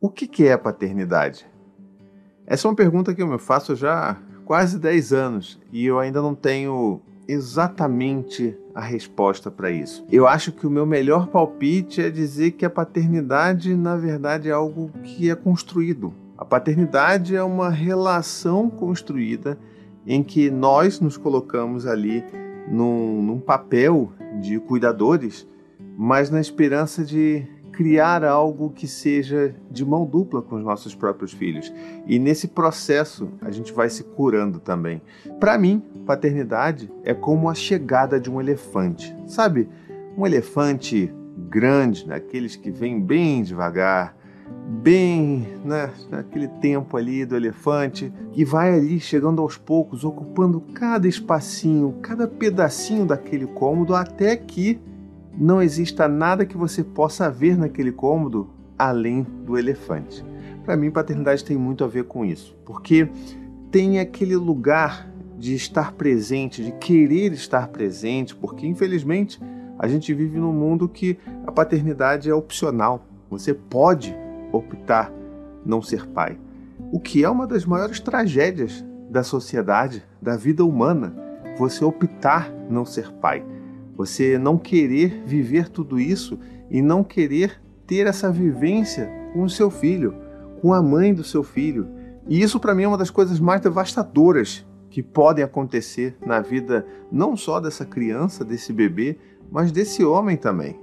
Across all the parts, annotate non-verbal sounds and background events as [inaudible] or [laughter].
O que é paternidade? Essa é uma pergunta que eu me faço já há quase 10 anos e eu ainda não tenho exatamente a resposta para isso. Eu acho que o meu melhor palpite é dizer que a paternidade, na verdade, é algo que é construído. A paternidade é uma relação construída em que nós nos colocamos ali num, num papel de cuidadores, mas na esperança de criar algo que seja de mão dupla com os nossos próprios filhos. E nesse processo a gente vai se curando também. Para mim, paternidade é como a chegada de um elefante. Sabe? Um elefante grande, daqueles que vem bem devagar, bem né, naquele tempo ali do elefante, que vai ali chegando aos poucos, ocupando cada espacinho, cada pedacinho daquele cômodo, até que não exista nada que você possa ver naquele cômodo além do elefante. Para mim, paternidade tem muito a ver com isso, porque tem aquele lugar de estar presente, de querer estar presente, porque infelizmente a gente vive num mundo que a paternidade é opcional. Você pode optar não ser pai, o que é uma das maiores tragédias da sociedade, da vida humana. Você optar não ser pai. Você não querer viver tudo isso e não querer ter essa vivência com o seu filho, com a mãe do seu filho. E isso para mim é uma das coisas mais devastadoras que podem acontecer na vida não só dessa criança, desse bebê, mas desse homem também.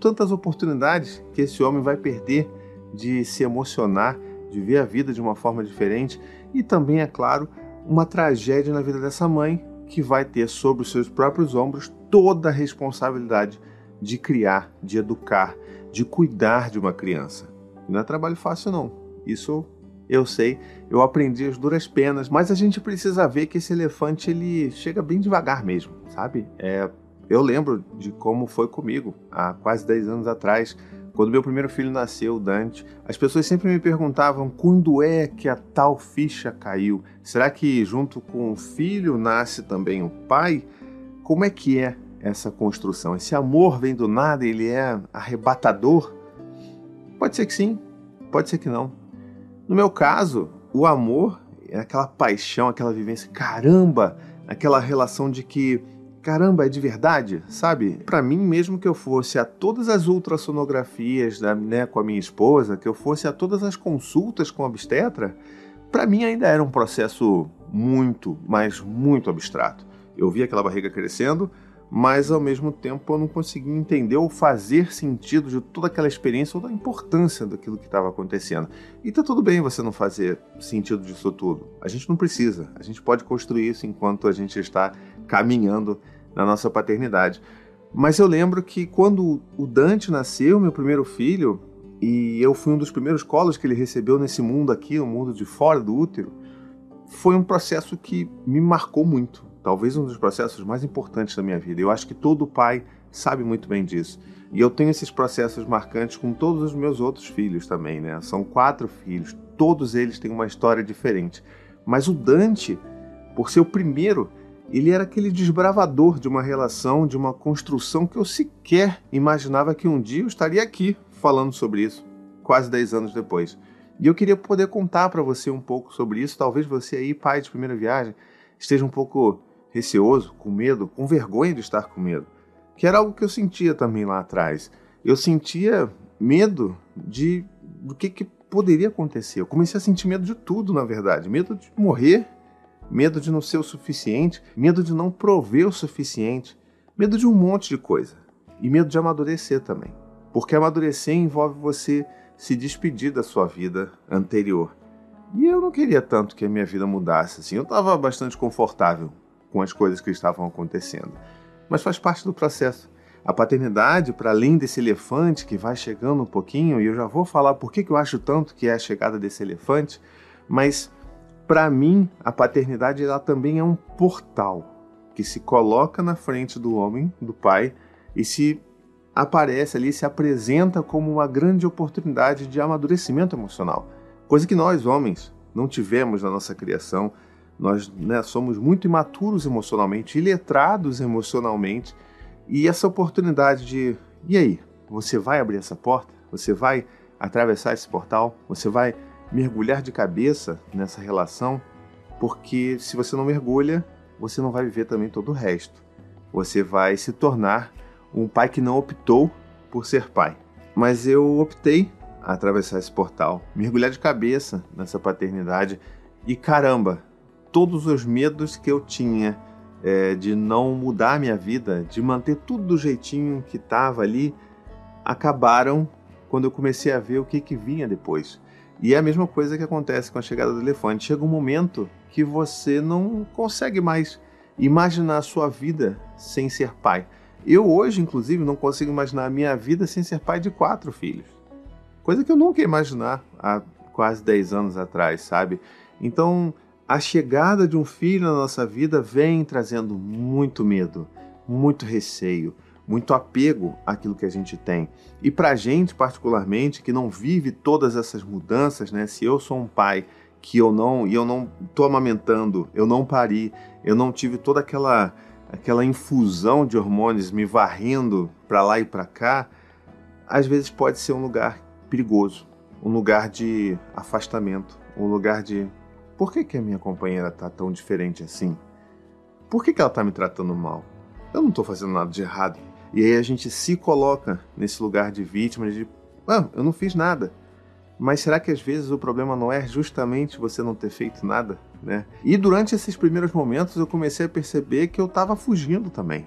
Tantas oportunidades que esse homem vai perder de se emocionar, de ver a vida de uma forma diferente e também, é claro, uma tragédia na vida dessa mãe que vai ter sobre os seus próprios ombros toda a responsabilidade de criar, de educar, de cuidar de uma criança. Não é trabalho fácil, não. Isso eu sei, eu aprendi as duras penas, mas a gente precisa ver que esse elefante ele chega bem devagar mesmo, sabe? É, eu lembro de como foi comigo há quase 10 anos atrás, quando meu primeiro filho nasceu, Dante, as pessoas sempre me perguntavam quando é que a tal ficha caiu. Será que junto com o filho nasce também o pai? Como é que é essa construção? Esse amor vem do nada, ele é arrebatador? Pode ser que sim, pode ser que não. No meu caso, o amor é aquela paixão, aquela vivência, caramba, aquela relação de que caramba, é de verdade, sabe? Para mim, mesmo que eu fosse a todas as ultrassonografias da, né, com a minha esposa, que eu fosse a todas as consultas com a obstetra, para mim ainda era um processo muito, mas muito abstrato. Eu via aquela barriga crescendo, mas ao mesmo tempo eu não conseguia entender ou fazer sentido de toda aquela experiência ou da importância daquilo que estava acontecendo. E tá tudo bem você não fazer sentido disso tudo. A gente não precisa. A gente pode construir isso enquanto a gente está caminhando na nossa paternidade. Mas eu lembro que quando o Dante nasceu, meu primeiro filho, e eu fui um dos primeiros colos que ele recebeu nesse mundo aqui, o mundo de fora do útero, foi um processo que me marcou muito talvez um dos processos mais importantes da minha vida. Eu acho que todo pai sabe muito bem disso. E eu tenho esses processos marcantes com todos os meus outros filhos também, né? São quatro filhos, todos eles têm uma história diferente. Mas o Dante, por ser o primeiro, ele era aquele desbravador de uma relação, de uma construção que eu sequer imaginava que um dia eu estaria aqui falando sobre isso, quase dez anos depois. E eu queria poder contar para você um pouco sobre isso. Talvez você aí, pai de primeira viagem, esteja um pouco receoso, com medo, com vergonha de estar com medo, que era algo que eu sentia também lá atrás. Eu sentia medo de do que, que poderia acontecer. Eu comecei a sentir medo de tudo, na verdade, medo de morrer, medo de não ser o suficiente, medo de não prover o suficiente, medo de um monte de coisa e medo de amadurecer também, porque amadurecer envolve você se despedir da sua vida anterior. E eu não queria tanto que a minha vida mudasse assim. Eu estava bastante confortável com as coisas que estavam acontecendo. Mas faz parte do processo. A paternidade, para além desse elefante que vai chegando um pouquinho, e eu já vou falar por que eu acho tanto que é a chegada desse elefante, mas para mim a paternidade ela também é um portal que se coloca na frente do homem, do pai, e se aparece ali, se apresenta como uma grande oportunidade de amadurecimento emocional, coisa que nós homens não tivemos na nossa criação, nós né, somos muito imaturos emocionalmente, iletrados emocionalmente, e essa oportunidade de, e aí, você vai abrir essa porta? Você vai atravessar esse portal, você vai mergulhar de cabeça nessa relação, porque se você não mergulha, você não vai viver também todo o resto. Você vai se tornar um pai que não optou por ser pai. Mas eu optei a atravessar esse portal, mergulhar de cabeça nessa paternidade e caramba, todos os medos que eu tinha é, de não mudar minha vida, de manter tudo do jeitinho que estava ali, acabaram quando eu comecei a ver o que, que vinha depois. E é a mesma coisa que acontece com a chegada do elefante. Chega um momento que você não consegue mais imaginar a sua vida sem ser pai. Eu hoje, inclusive, não consigo imaginar a minha vida sem ser pai de quatro filhos. Coisa que eu nunca ia imaginar há quase 10 anos atrás, sabe? Então, a chegada de um filho na nossa vida vem trazendo muito medo, muito receio, muito apego àquilo que a gente tem. E para a gente, particularmente, que não vive todas essas mudanças, né? Se eu sou um pai que eu não e eu não estou amamentando, eu não pari, eu não tive toda aquela aquela infusão de hormônios me varrendo para lá e para cá, às vezes pode ser um lugar perigoso, um lugar de afastamento, um lugar de por que, que a minha companheira tá tão diferente assim? Por que, que ela tá me tratando mal? Eu não tô fazendo nada de errado. E aí a gente se coloca nesse lugar de vítima de, ah, eu não fiz nada. Mas será que às vezes o problema não é justamente você não ter feito nada, né? E durante esses primeiros momentos eu comecei a perceber que eu estava fugindo também.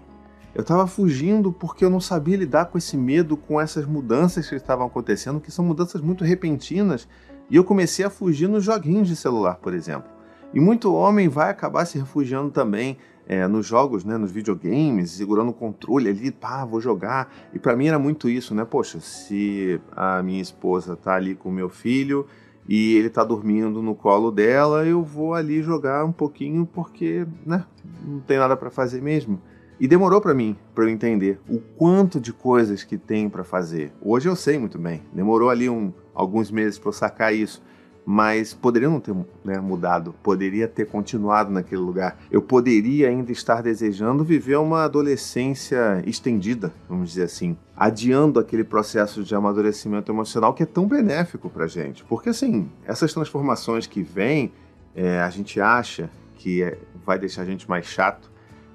Eu estava fugindo porque eu não sabia lidar com esse medo, com essas mudanças que estavam acontecendo, que são mudanças muito repentinas, e eu comecei a fugir nos joguinhos de celular, por exemplo. E muito homem vai acabar se refugiando também é, nos jogos, né, nos videogames, segurando o controle ali, pá, vou jogar. E para mim era muito isso, né? Poxa, se a minha esposa tá ali com o meu filho e ele tá dormindo no colo dela, eu vou ali jogar um pouquinho porque, né, não tem nada para fazer mesmo. E demorou para mim, para eu entender o quanto de coisas que tem para fazer. Hoje eu sei muito bem. Demorou ali um, alguns meses para eu sacar isso mas poderia não ter né, mudado, poderia ter continuado naquele lugar. Eu poderia ainda estar desejando viver uma adolescência estendida, vamos dizer assim, adiando aquele processo de amadurecimento emocional que é tão benéfico para gente. Porque assim, essas transformações que vêm, é, a gente acha que é, vai deixar a gente mais chato,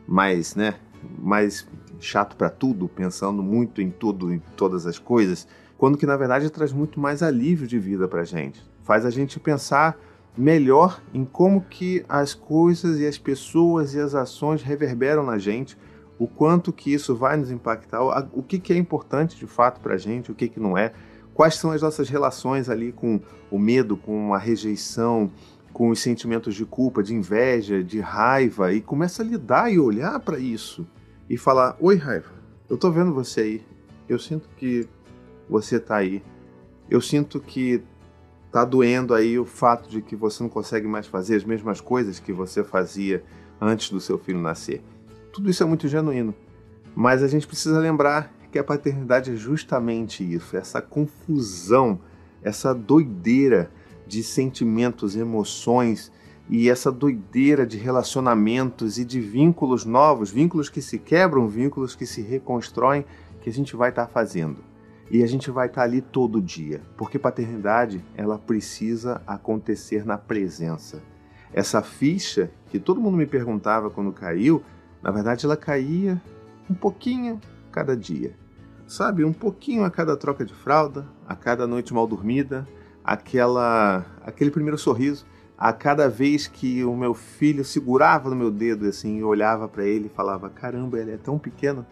mais, né, mais chato para tudo, pensando muito em tudo, em todas as coisas, quando que na verdade traz muito mais alívio de vida para gente. Faz a gente pensar melhor em como que as coisas e as pessoas e as ações reverberam na gente, o quanto que isso vai nos impactar, o que, que é importante de fato para a gente, o que, que não é, quais são as nossas relações ali com o medo, com a rejeição, com os sentimentos de culpa, de inveja, de raiva, e começa a lidar e olhar para isso e falar: Oi, raiva, eu tô vendo você aí, eu sinto que você tá aí, eu sinto que tá doendo aí o fato de que você não consegue mais fazer as mesmas coisas que você fazia antes do seu filho nascer. Tudo isso é muito genuíno, mas a gente precisa lembrar que a paternidade é justamente isso, essa confusão, essa doideira de sentimentos, emoções e essa doideira de relacionamentos e de vínculos novos, vínculos que se quebram, vínculos que se reconstroem, que a gente vai estar tá fazendo. E a gente vai estar ali todo dia, porque paternidade ela precisa acontecer na presença. Essa ficha que todo mundo me perguntava quando caiu, na verdade ela caía um pouquinho cada dia. Sabe, um pouquinho a cada troca de fralda, a cada noite mal dormida, aquela aquele primeiro sorriso, a cada vez que o meu filho segurava no meu dedo assim, eu olhava para ele e falava: "Caramba, ele é tão pequeno"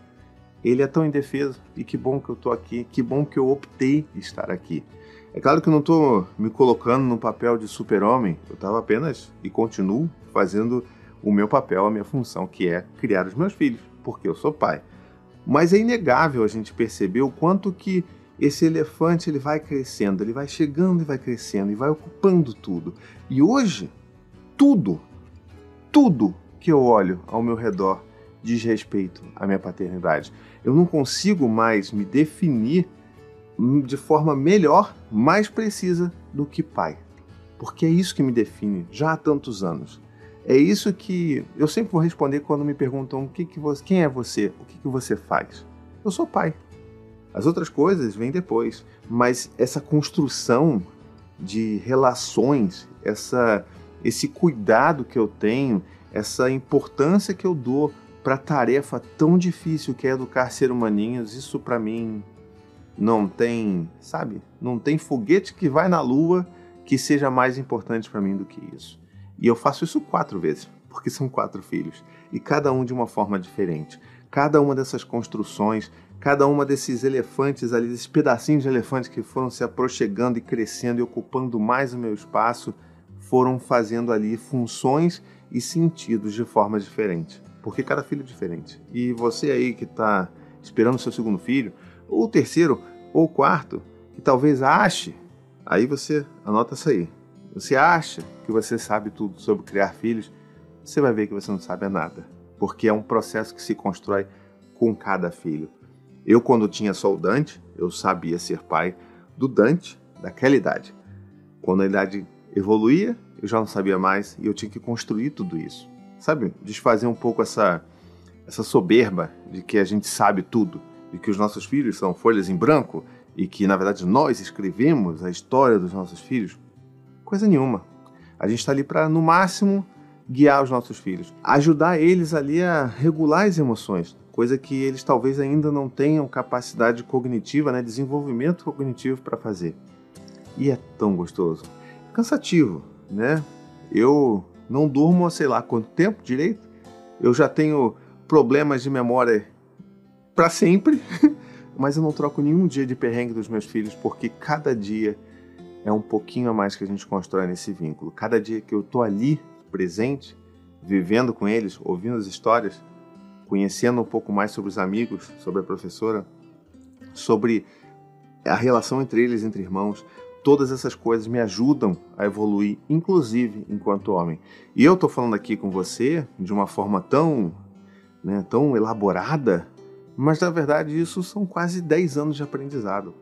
ele é tão indefeso e que bom que eu tô aqui, que bom que eu optei estar aqui. É claro que eu não estou me colocando no papel de super-homem, eu estava apenas e continuo fazendo o meu papel, a minha função, que é criar os meus filhos, porque eu sou pai. Mas é inegável a gente perceber o quanto que esse elefante ele vai crescendo, ele vai chegando e vai crescendo e vai ocupando tudo. E hoje, tudo, tudo que eu olho ao meu redor diz respeito à minha paternidade. Eu não consigo mais me definir de forma melhor, mais precisa do que pai. Porque é isso que me define já há tantos anos. É isso que eu sempre vou responder quando me perguntam o que que você, quem é você, o que, que você faz. Eu sou pai. As outras coisas vêm depois, mas essa construção de relações, essa esse cuidado que eu tenho, essa importância que eu dou para a tarefa tão difícil que é educar ser humaninhos, isso para mim não tem, sabe? Não tem foguete que vai na lua que seja mais importante para mim do que isso. E eu faço isso quatro vezes, porque são quatro filhos, e cada um de uma forma diferente. Cada uma dessas construções, cada uma desses elefantes ali, desses pedacinhos de elefante que foram se aproximando e crescendo e ocupando mais o meu espaço, foram fazendo ali funções e sentidos de forma diferente. Porque cada filho é diferente. E você aí que está esperando seu segundo filho, ou terceiro, ou quarto, que talvez ache, aí você anota isso aí. Você acha que você sabe tudo sobre criar filhos, você vai ver que você não sabe nada. Porque é um processo que se constrói com cada filho. Eu, quando tinha só o Dante, eu sabia ser pai do Dante daquela idade. Quando a idade evoluía, eu já não sabia mais e eu tinha que construir tudo isso. Sabe? Desfazer um pouco essa, essa soberba de que a gente sabe tudo, de que os nossos filhos são folhas em branco e que, na verdade, nós escrevemos a história dos nossos filhos. Coisa nenhuma. A gente está ali para, no máximo, guiar os nossos filhos, ajudar eles ali a regular as emoções, coisa que eles talvez ainda não tenham capacidade cognitiva, né, desenvolvimento cognitivo para fazer. E é tão gostoso cansativo, né? Eu não durmo sei lá quanto tempo direito. Eu já tenho problemas de memória para sempre, [laughs] mas eu não troco nenhum dia de perrengue dos meus filhos porque cada dia é um pouquinho a mais que a gente constrói nesse vínculo. Cada dia que eu tô ali presente, vivendo com eles, ouvindo as histórias, conhecendo um pouco mais sobre os amigos, sobre a professora, sobre a relação entre eles, entre irmãos, todas essas coisas me ajudam a evoluir, inclusive enquanto homem. E eu estou falando aqui com você de uma forma tão, né, tão elaborada, mas na verdade isso são quase 10 anos de aprendizado.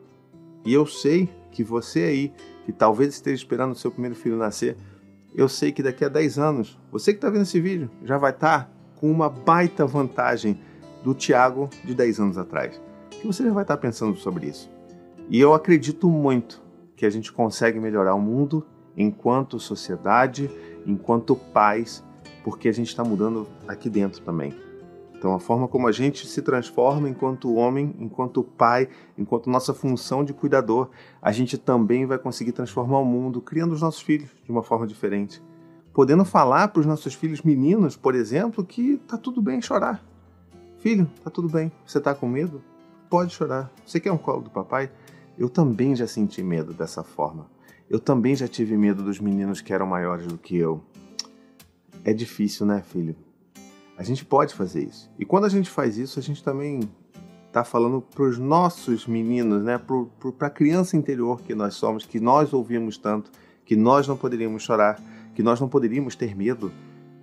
E eu sei que você aí, que talvez esteja esperando o seu primeiro filho nascer, eu sei que daqui a 10 anos, você que está vendo esse vídeo, já vai estar tá com uma baita vantagem do Tiago de 10 anos atrás. Que você já vai estar pensando sobre isso. E eu acredito muito que a gente consegue melhorar o mundo enquanto sociedade, enquanto pais, porque a gente está mudando aqui dentro também. Então, a forma como a gente se transforma enquanto homem, enquanto pai, enquanto nossa função de cuidador, a gente também vai conseguir transformar o mundo, criando os nossos filhos de uma forma diferente. Podendo falar para os nossos filhos meninos, por exemplo, que tá tudo bem chorar. Filho, tá tudo bem. Você tá com medo? Pode chorar. Você quer um colo do papai? Eu também já senti medo dessa forma. Eu também já tive medo dos meninos que eram maiores do que eu. É difícil, né, filho? A gente pode fazer isso. E quando a gente faz isso, a gente também está falando para os nossos meninos, né, para a criança interior que nós somos, que nós ouvimos tanto, que nós não poderíamos chorar, que nós não poderíamos ter medo.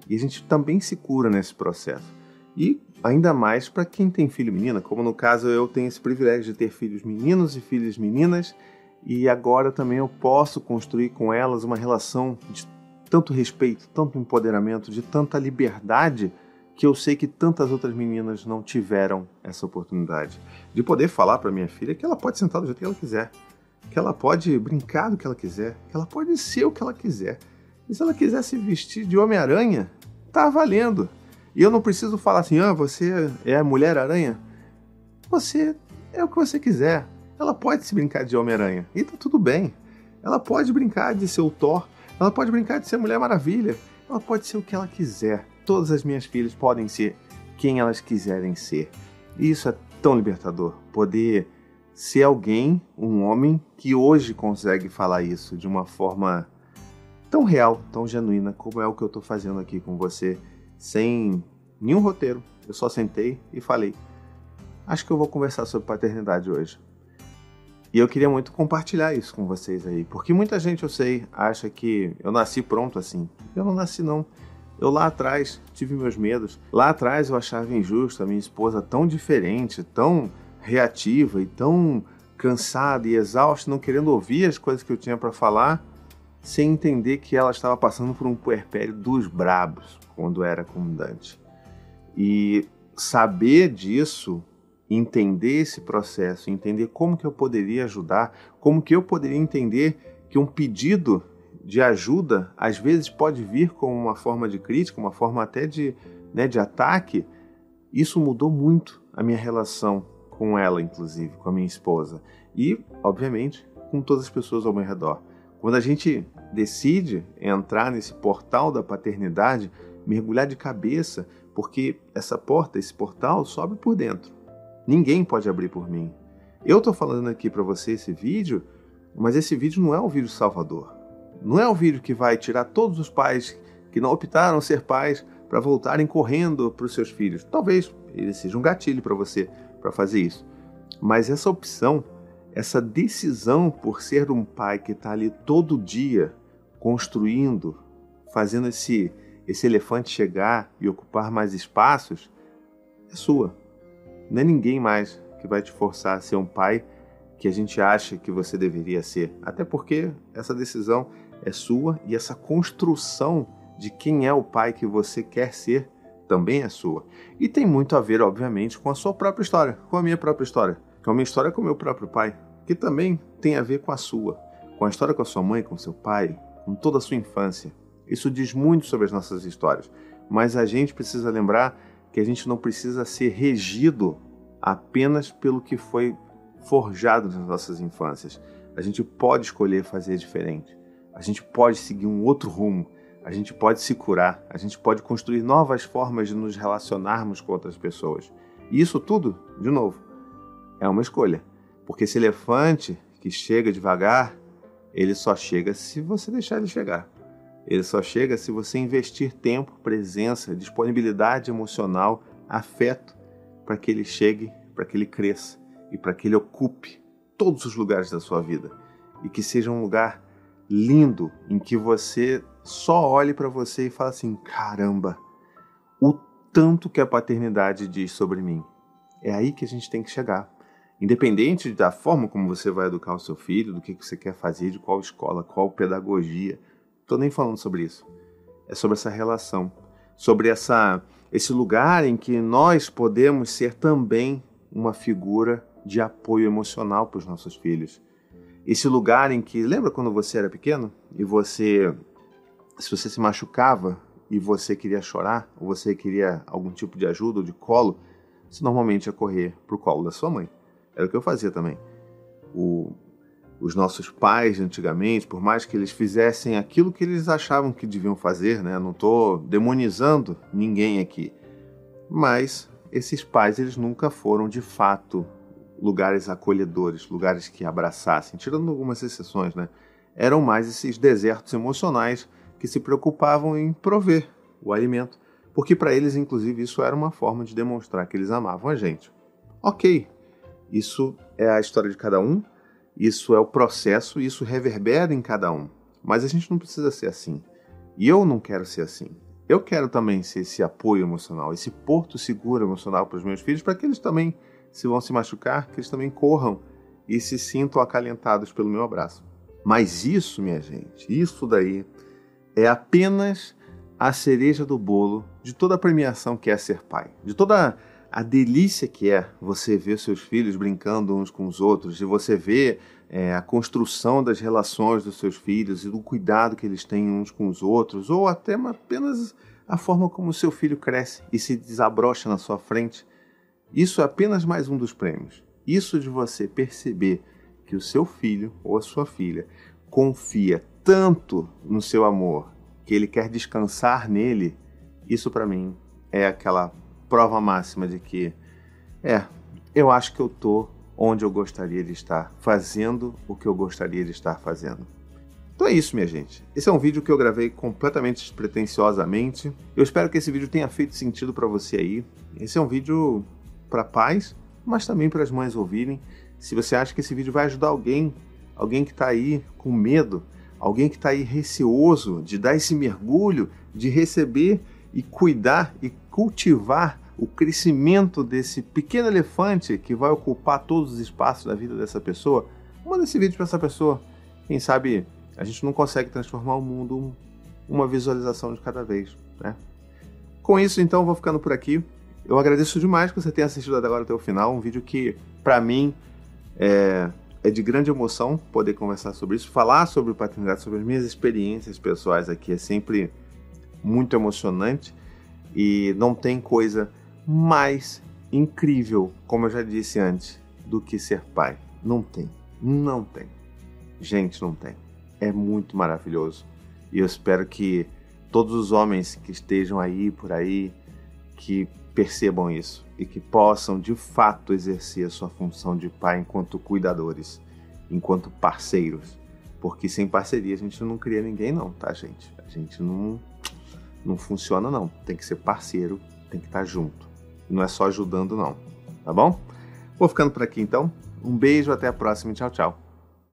E a gente também se cura nesse processo. E ainda mais para quem tem filho menina, como no caso eu tenho esse privilégio de ter filhos meninos e filhas meninas, e agora também eu posso construir com elas uma relação de tanto respeito, tanto empoderamento, de tanta liberdade que eu sei que tantas outras meninas não tiveram essa oportunidade de poder falar para minha filha que ela pode sentar do jeito que ela quiser, que ela pode brincar do que ela quiser, que ela pode ser o que ela quiser. E se ela quiser se vestir de Homem-Aranha, tá valendo. E eu não preciso falar assim, ah, você é a Mulher-Aranha. Você é o que você quiser. Ela pode se brincar de Homem-Aranha. E tá tudo bem. Ela pode brincar de ser o Thor. Ela pode brincar de ser Mulher Maravilha. Ela pode ser o que ela quiser. Todas as minhas filhas podem ser quem elas quiserem ser. E isso é tão libertador. Poder ser alguém, um homem, que hoje consegue falar isso de uma forma tão real, tão genuína, como é o que eu estou fazendo aqui com você sem nenhum roteiro. Eu só sentei e falei: Acho que eu vou conversar sobre paternidade hoje. E eu queria muito compartilhar isso com vocês aí, porque muita gente eu sei acha que eu nasci pronto assim. Eu não nasci não. Eu lá atrás tive meus medos. Lá atrás eu achava injusto a minha esposa tão diferente, tão reativa e tão cansada e exausta, não querendo ouvir as coisas que eu tinha para falar, sem entender que ela estava passando por um puerpério dos brabos quando era comandante. E saber disso entender esse processo, entender como que eu poderia ajudar, como que eu poderia entender que um pedido de ajuda às vezes pode vir como uma forma de crítica, uma forma até de, né, de ataque, isso mudou muito a minha relação com ela, inclusive, com a minha esposa. E, obviamente, com todas as pessoas ao meu redor. Quando a gente decide entrar nesse portal da paternidade, mergulhar de cabeça, porque essa porta, esse portal, sobe por dentro. Ninguém pode abrir por mim. Eu estou falando aqui para você esse vídeo, mas esse vídeo não é um vídeo salvador. Não é um vídeo que vai tirar todos os pais que não optaram ser pais para voltarem correndo para os seus filhos. Talvez ele seja um gatilho para você para fazer isso. Mas essa opção, essa decisão por ser um pai que está ali todo dia construindo, fazendo esse, esse elefante chegar e ocupar mais espaços, é sua. Não é ninguém mais que vai te forçar a ser um pai que a gente acha que você deveria ser. Até porque essa decisão é sua e essa construção de quem é o pai que você quer ser também é sua. E tem muito a ver, obviamente, com a sua própria história, com a minha própria história, com a minha história com o meu próprio pai, que também tem a ver com a sua, com a história com a sua mãe, com seu pai, com toda a sua infância. Isso diz muito sobre as nossas histórias, mas a gente precisa lembrar que a gente não precisa ser regido apenas pelo que foi forjado nas nossas infâncias. A gente pode escolher fazer diferente. A gente pode seguir um outro rumo a gente pode se curar, a gente pode construir novas formas de nos relacionarmos com outras pessoas. E isso tudo, de novo, é uma escolha. Porque esse elefante que chega devagar, ele só chega se você deixar ele chegar. Ele só chega se você investir tempo, presença, disponibilidade emocional, afeto para que ele chegue, para que ele cresça e para que ele ocupe todos os lugares da sua vida e que seja um lugar lindo em que você só olhe para você e fale assim: caramba, o tanto que a paternidade diz sobre mim. É aí que a gente tem que chegar. Independente da forma como você vai educar o seu filho, do que você quer fazer, de qual escola, qual pedagogia. Estou nem falando sobre isso. É sobre essa relação, sobre essa, esse lugar em que nós podemos ser também uma figura de apoio emocional para os nossos filhos. Esse lugar em que, lembra quando você era pequeno e você se você se machucava e você queria chorar, ou você queria algum tipo de ajuda ou de colo, você normalmente ia correr para o colo da sua mãe. Era o que eu fazia também. O, os nossos pais antigamente, por mais que eles fizessem aquilo que eles achavam que deviam fazer, né? Não estou demonizando ninguém aqui, mas esses pais eles nunca foram de fato lugares acolhedores, lugares que abraçassem, tirando algumas exceções, né? Eram mais esses desertos emocionais que se preocupavam em prover o alimento, porque para eles, inclusive, isso era uma forma de demonstrar que eles amavam a gente. Ok, isso é a história de cada um, isso é o processo, isso reverbera em cada um. Mas a gente não precisa ser assim. E eu não quero ser assim. Eu quero também ser esse apoio emocional, esse porto seguro emocional para os meus filhos, para que eles também, se vão se machucar, que eles também corram e se sintam acalentados pelo meu abraço. Mas isso, minha gente, isso daí é apenas a cereja do bolo de toda a premiação que é ser pai, de toda a delícia que é você ver seus filhos brincando uns com os outros, de você ver é, a construção das relações dos seus filhos e do cuidado que eles têm uns com os outros, ou até apenas a forma como o seu filho cresce e se desabrocha na sua frente. Isso é apenas mais um dos prêmios. Isso de você perceber que o seu filho ou a sua filha confia tanto no seu amor que ele quer descansar nele, isso para mim é aquela prova máxima de que é, eu acho que eu tô onde eu gostaria de estar, fazendo o que eu gostaria de estar fazendo. Então é isso, minha gente. Esse é um vídeo que eu gravei completamente despretensiosamente. Eu espero que esse vídeo tenha feito sentido para você aí. Esse é um vídeo para pais, mas também para as mães ouvirem. Se você acha que esse vídeo vai ajudar alguém, alguém que está aí com medo, alguém que está aí receoso de dar esse mergulho, de receber e cuidar e cultivar o crescimento desse pequeno elefante que vai ocupar todos os espaços da vida dessa pessoa, manda esse vídeo para essa pessoa. Quem sabe a gente não consegue transformar o mundo uma visualização de cada vez, né? Com isso, então, vou ficando por aqui. eu agradeço demais que você tenha assistido até agora até o final. Um vídeo que, para mim, é, é de grande emoção poder conversar sobre isso, falar sobre paternidade, sobre as minhas experiências pessoais aqui. É sempre muito emocionante e não tem coisa mais incrível, como eu já disse antes, do que ser pai. Não tem. Não tem. Gente, não tem. É muito maravilhoso. E eu espero que todos os homens que estejam aí por aí, que percebam isso e que possam de fato exercer a sua função de pai enquanto cuidadores, enquanto parceiros. Porque sem parceria a gente não cria ninguém não, tá, gente? A gente não não funciona não. Tem que ser parceiro, tem que estar junto. Não é só ajudando não, tá bom? Vou ficando por aqui então. Um beijo, até a próxima tchau, tchau.